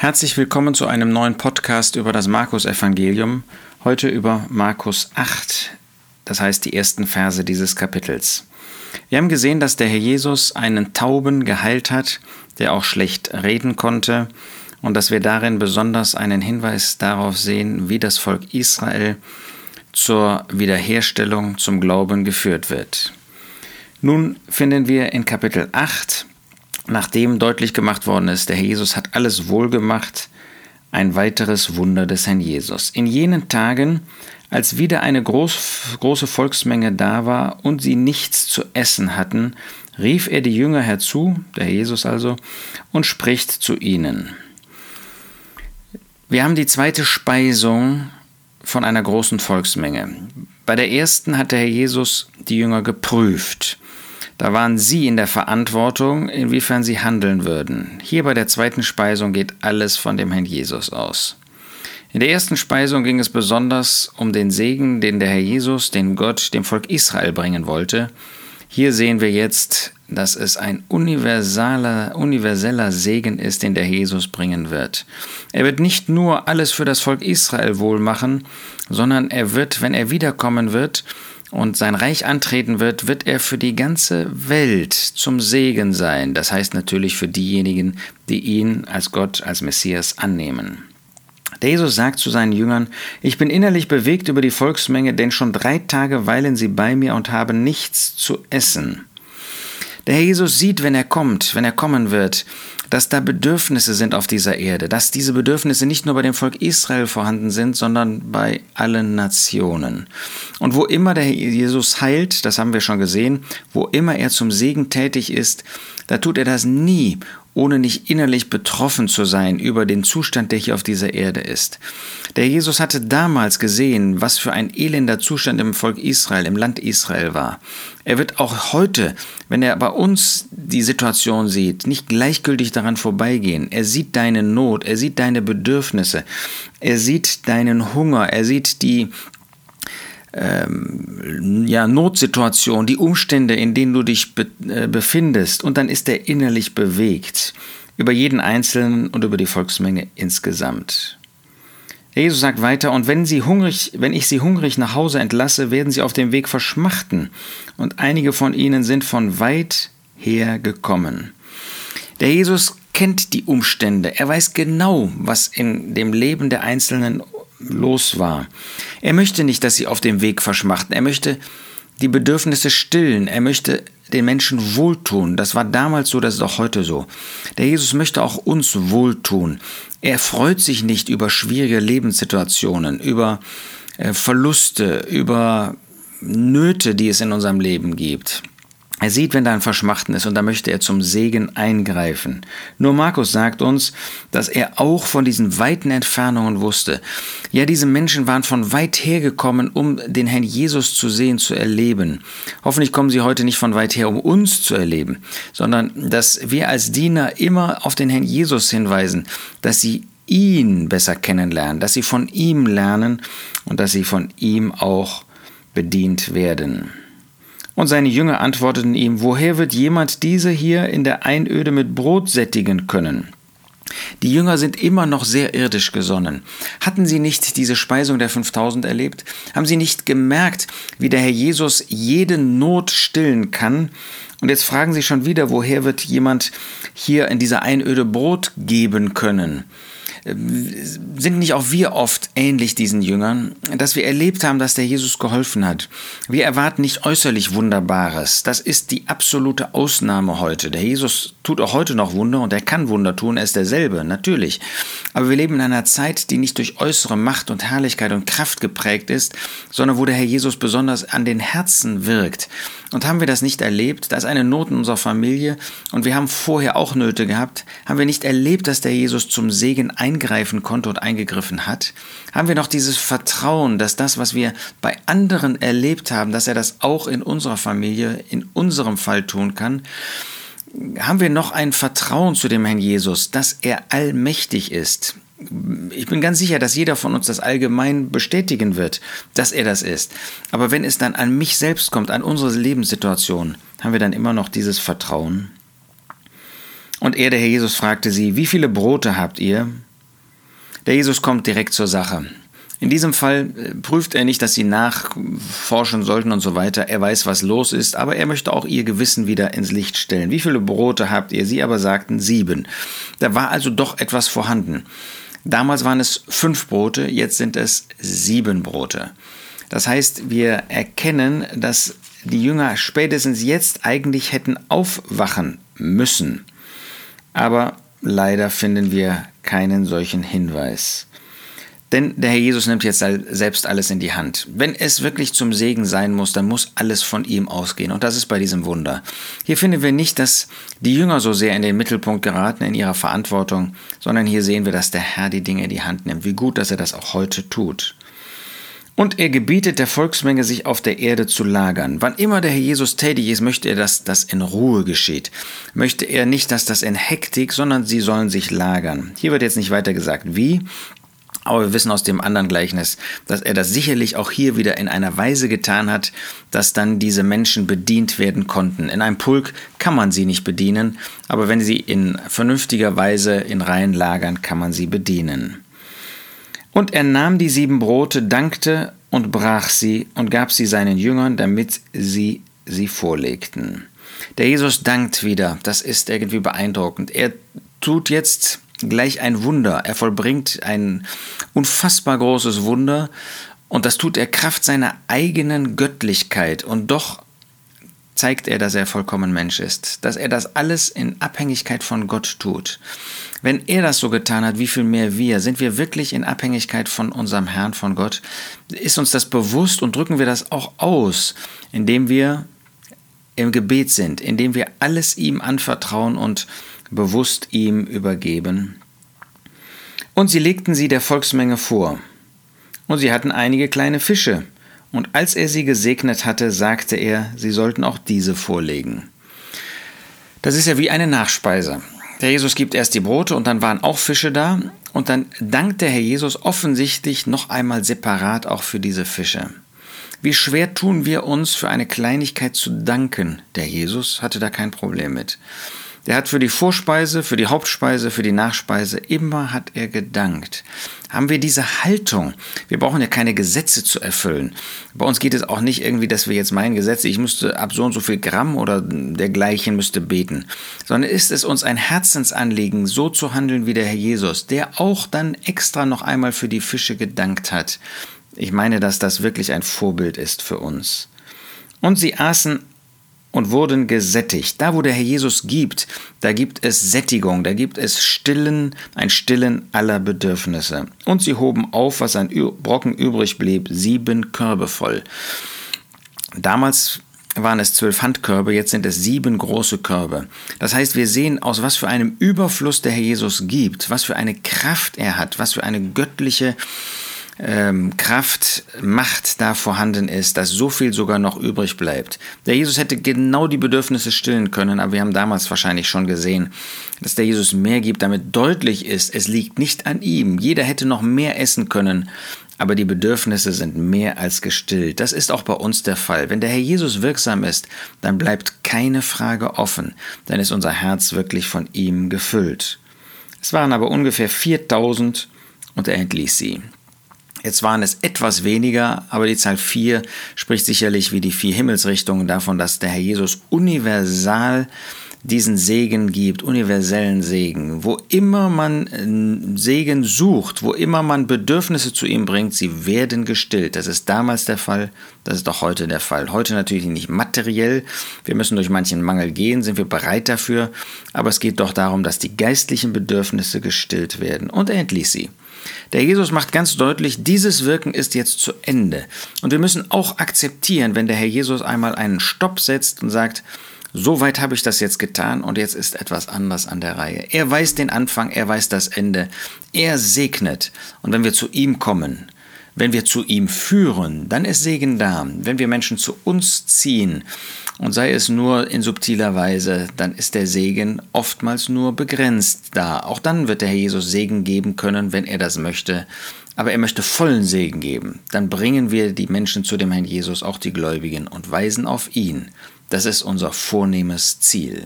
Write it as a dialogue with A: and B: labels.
A: Herzlich willkommen zu einem neuen Podcast über das Markus-Evangelium. Heute über Markus 8, das heißt die ersten Verse dieses Kapitels. Wir haben gesehen, dass der Herr Jesus einen Tauben geheilt hat, der auch schlecht reden konnte, und dass wir darin besonders einen Hinweis darauf sehen, wie das Volk Israel zur Wiederherstellung zum Glauben geführt wird. Nun finden wir in Kapitel 8 nachdem deutlich gemacht worden ist, der Herr Jesus hat alles wohlgemacht, ein weiteres Wunder des Herrn Jesus. In jenen Tagen, als wieder eine groß, große Volksmenge da war und sie nichts zu essen hatten, rief er die Jünger herzu, der Herr Jesus also, und spricht zu ihnen. Wir haben die zweite Speisung von einer großen Volksmenge. Bei der ersten hat der Herr Jesus die Jünger geprüft. Da waren sie in der Verantwortung, inwiefern sie handeln würden. Hier bei der zweiten Speisung geht alles von dem Herrn Jesus aus. In der ersten Speisung ging es besonders um den Segen, den der Herr Jesus, den Gott, dem Volk Israel bringen wollte. Hier sehen wir jetzt, dass es ein universaler, universeller Segen ist, den der Jesus bringen wird. Er wird nicht nur alles für das Volk Israel wohl machen, sondern er wird, wenn er wiederkommen wird, und sein Reich antreten wird, wird er für die ganze Welt zum Segen sein. Das heißt natürlich für diejenigen, die ihn als Gott, als Messias annehmen. Der Jesus sagt zu seinen Jüngern, ich bin innerlich bewegt über die Volksmenge, denn schon drei Tage weilen sie bei mir und haben nichts zu essen. Der Herr Jesus sieht, wenn er kommt, wenn er kommen wird, dass da Bedürfnisse sind auf dieser Erde, dass diese Bedürfnisse nicht nur bei dem Volk Israel vorhanden sind, sondern bei allen Nationen. Und wo immer der Herr Jesus heilt, das haben wir schon gesehen, wo immer er zum Segen tätig ist, da tut er das nie, ohne nicht innerlich betroffen zu sein über den Zustand, der hier auf dieser Erde ist. Der Jesus hatte damals gesehen, was für ein elender Zustand im Volk Israel, im Land Israel war. Er wird auch heute, wenn er bei uns die Situation sieht, nicht gleichgültig daran vorbeigehen. Er sieht deine Not, er sieht deine Bedürfnisse, er sieht deinen Hunger, er sieht die ähm, ja, Notsituation, die Umstände, in denen du dich be äh, befindest, und dann ist er innerlich bewegt über jeden Einzelnen und über die Volksmenge insgesamt. Jesus sagt weiter, und wenn, sie hungrig, wenn ich sie hungrig nach Hause entlasse, werden sie auf dem Weg verschmachten, und einige von ihnen sind von weit her gekommen. Der Jesus kennt die Umstände, er weiß genau, was in dem Leben der Einzelnen los war. Er möchte nicht, dass sie auf dem Weg verschmachten. Er möchte die Bedürfnisse stillen. Er möchte den Menschen wohltun. Das war damals so, das ist auch heute so. Der Jesus möchte auch uns wohltun. Er freut sich nicht über schwierige Lebenssituationen, über äh, Verluste, über Nöte, die es in unserem Leben gibt. Er sieht, wenn da ein Verschmachten ist und da möchte er zum Segen eingreifen. Nur Markus sagt uns, dass er auch von diesen weiten Entfernungen wusste. Ja, diese Menschen waren von weit her gekommen, um den Herrn Jesus zu sehen, zu erleben. Hoffentlich kommen sie heute nicht von weit her, um uns zu erleben, sondern dass wir als Diener immer auf den Herrn Jesus hinweisen, dass sie ihn besser kennenlernen, dass sie von ihm lernen und dass sie von ihm auch bedient werden. Und seine Jünger antworteten ihm, woher wird jemand diese hier in der Einöde mit Brot sättigen können? Die Jünger sind immer noch sehr irdisch gesonnen. Hatten sie nicht diese Speisung der 5000 erlebt? Haben sie nicht gemerkt, wie der Herr Jesus jede Not stillen kann? Und jetzt fragen sie schon wieder, woher wird jemand hier in dieser Einöde Brot geben können? Sind nicht auch wir oft ähnlich diesen Jüngern, dass wir erlebt haben, dass der Jesus geholfen hat. Wir erwarten nicht äußerlich Wunderbares. Das ist die absolute Ausnahme heute. Der Jesus tut auch heute noch Wunder und er kann Wunder tun, er ist derselbe, natürlich. Aber wir leben in einer Zeit, die nicht durch äußere Macht und Herrlichkeit und Kraft geprägt ist, sondern wo der Herr Jesus besonders an den Herzen wirkt. Und haben wir das nicht erlebt? Da ist eine Not in unserer Familie und wir haben vorher auch Nöte gehabt. Haben wir nicht erlebt, dass der Jesus zum Segen eingreifen konnte und eingegriffen hat? Haben wir noch dieses Vertrauen, dass das, was wir bei anderen erlebt haben, dass er das auch in unserer Familie, in unserem Fall tun kann? Haben wir noch ein Vertrauen zu dem Herrn Jesus, dass er allmächtig ist, ich bin ganz sicher, dass jeder von uns das allgemein bestätigen wird, dass er das ist. Aber wenn es dann an mich selbst kommt, an unsere Lebenssituation, haben wir dann immer noch dieses Vertrauen? Und er, der Herr Jesus, fragte sie, wie viele Brote habt ihr? Der Jesus kommt direkt zur Sache. In diesem Fall äh, prüft er nicht, dass sie nachforschen sollten und so weiter. Er weiß, was los ist, aber er möchte auch ihr Gewissen wieder ins Licht stellen. Wie viele Brote habt ihr? Sie aber sagten sieben. Da war also doch etwas vorhanden. Damals waren es fünf Brote, jetzt sind es sieben Brote. Das heißt, wir erkennen, dass die Jünger spätestens jetzt eigentlich hätten aufwachen müssen. Aber leider finden wir keinen solchen Hinweis. Denn der Herr Jesus nimmt jetzt selbst alles in die Hand. Wenn es wirklich zum Segen sein muss, dann muss alles von ihm ausgehen. Und das ist bei diesem Wunder. Hier finden wir nicht, dass die Jünger so sehr in den Mittelpunkt geraten in ihrer Verantwortung, sondern hier sehen wir, dass der Herr die Dinge in die Hand nimmt. Wie gut, dass er das auch heute tut. Und er gebietet der Volksmenge, sich auf der Erde zu lagern. Wann immer der Herr Jesus tätig ist, möchte er, dass das in Ruhe geschieht. Möchte er nicht, dass das in Hektik, sondern sie sollen sich lagern. Hier wird jetzt nicht weiter gesagt, wie. Aber wir wissen aus dem anderen Gleichnis, dass er das sicherlich auch hier wieder in einer Weise getan hat, dass dann diese Menschen bedient werden konnten. In einem Pulk kann man sie nicht bedienen, aber wenn sie in vernünftiger Weise in Reihen lagern, kann man sie bedienen. Und er nahm die sieben Brote, dankte und brach sie und gab sie seinen Jüngern, damit sie sie vorlegten. Der Jesus dankt wieder, das ist irgendwie beeindruckend. Er tut jetzt gleich ein Wunder, er vollbringt ein unfassbar großes Wunder und das tut er Kraft seiner eigenen Göttlichkeit und doch zeigt er, dass er vollkommen Mensch ist, dass er das alles in Abhängigkeit von Gott tut. Wenn er das so getan hat, wie viel mehr wir? Sind wir wirklich in Abhängigkeit von unserem Herrn, von Gott? Ist uns das bewusst und drücken wir das auch aus, indem wir im Gebet sind, indem wir alles ihm anvertrauen und bewusst ihm übergeben? Und sie legten sie der Volksmenge vor. Und sie hatten einige kleine Fische. Und als er sie gesegnet hatte, sagte er, sie sollten auch diese vorlegen. Das ist ja wie eine Nachspeise. Der Jesus gibt erst die Brote und dann waren auch Fische da und dann dankt der Herr Jesus offensichtlich noch einmal separat auch für diese Fische. Wie schwer tun wir uns für eine Kleinigkeit zu danken? Der Jesus hatte da kein Problem mit. Der hat für die Vorspeise, für die Hauptspeise, für die Nachspeise, immer hat er gedankt. Haben wir diese Haltung? Wir brauchen ja keine Gesetze zu erfüllen. Bei uns geht es auch nicht irgendwie, dass wir jetzt meinen Gesetze, ich müsste ab so und so viel Gramm oder dergleichen müsste beten, sondern ist es uns ein Herzensanliegen, so zu handeln wie der Herr Jesus, der auch dann extra noch einmal für die Fische gedankt hat. Ich meine, dass das wirklich ein Vorbild ist für uns. Und sie aßen und wurden gesättigt. Da, wo der Herr Jesus gibt, da gibt es Sättigung, da gibt es Stillen, ein Stillen aller Bedürfnisse. Und sie hoben auf, was an Brocken übrig blieb, sieben Körbe voll. Damals waren es zwölf Handkörbe, jetzt sind es sieben große Körbe. Das heißt, wir sehen, aus was für einem Überfluss der Herr Jesus gibt, was für eine Kraft er hat, was für eine göttliche ähm, Kraft, Macht da vorhanden ist, dass so viel sogar noch übrig bleibt. Der Jesus hätte genau die Bedürfnisse stillen können, aber wir haben damals wahrscheinlich schon gesehen, dass der Jesus mehr gibt, damit deutlich ist, es liegt nicht an ihm. Jeder hätte noch mehr essen können, aber die Bedürfnisse sind mehr als gestillt. Das ist auch bei uns der Fall. Wenn der Herr Jesus wirksam ist, dann bleibt keine Frage offen, dann ist unser Herz wirklich von ihm gefüllt. Es waren aber ungefähr 4000 und er entließ sie. Jetzt waren es etwas weniger, aber die Zahl 4 spricht sicherlich wie die vier Himmelsrichtungen davon, dass der Herr Jesus universal diesen Segen gibt, universellen Segen. Wo immer man äh, Segen sucht, wo immer man Bedürfnisse zu ihm bringt, sie werden gestillt. Das ist damals der Fall, das ist auch heute der Fall. Heute natürlich nicht materiell, wir müssen durch manchen Mangel gehen, sind wir bereit dafür, aber es geht doch darum, dass die geistlichen Bedürfnisse gestillt werden. Und er entließ sie. Der Jesus macht ganz deutlich, dieses Wirken ist jetzt zu Ende. Und wir müssen auch akzeptieren, wenn der Herr Jesus einmal einen Stopp setzt und sagt, so weit habe ich das jetzt getan und jetzt ist etwas anders an der Reihe. Er weiß den Anfang, er weiß das Ende. Er segnet. Und wenn wir zu ihm kommen, wenn wir zu ihm führen, dann ist Segen da. Wenn wir Menschen zu uns ziehen, und sei es nur in subtiler Weise, dann ist der Segen oftmals nur begrenzt da. Auch dann wird der Herr Jesus Segen geben können, wenn er das möchte. Aber er möchte vollen Segen geben. Dann bringen wir die Menschen zu dem Herrn Jesus, auch die Gläubigen, und weisen auf ihn. Das ist unser vornehmes Ziel.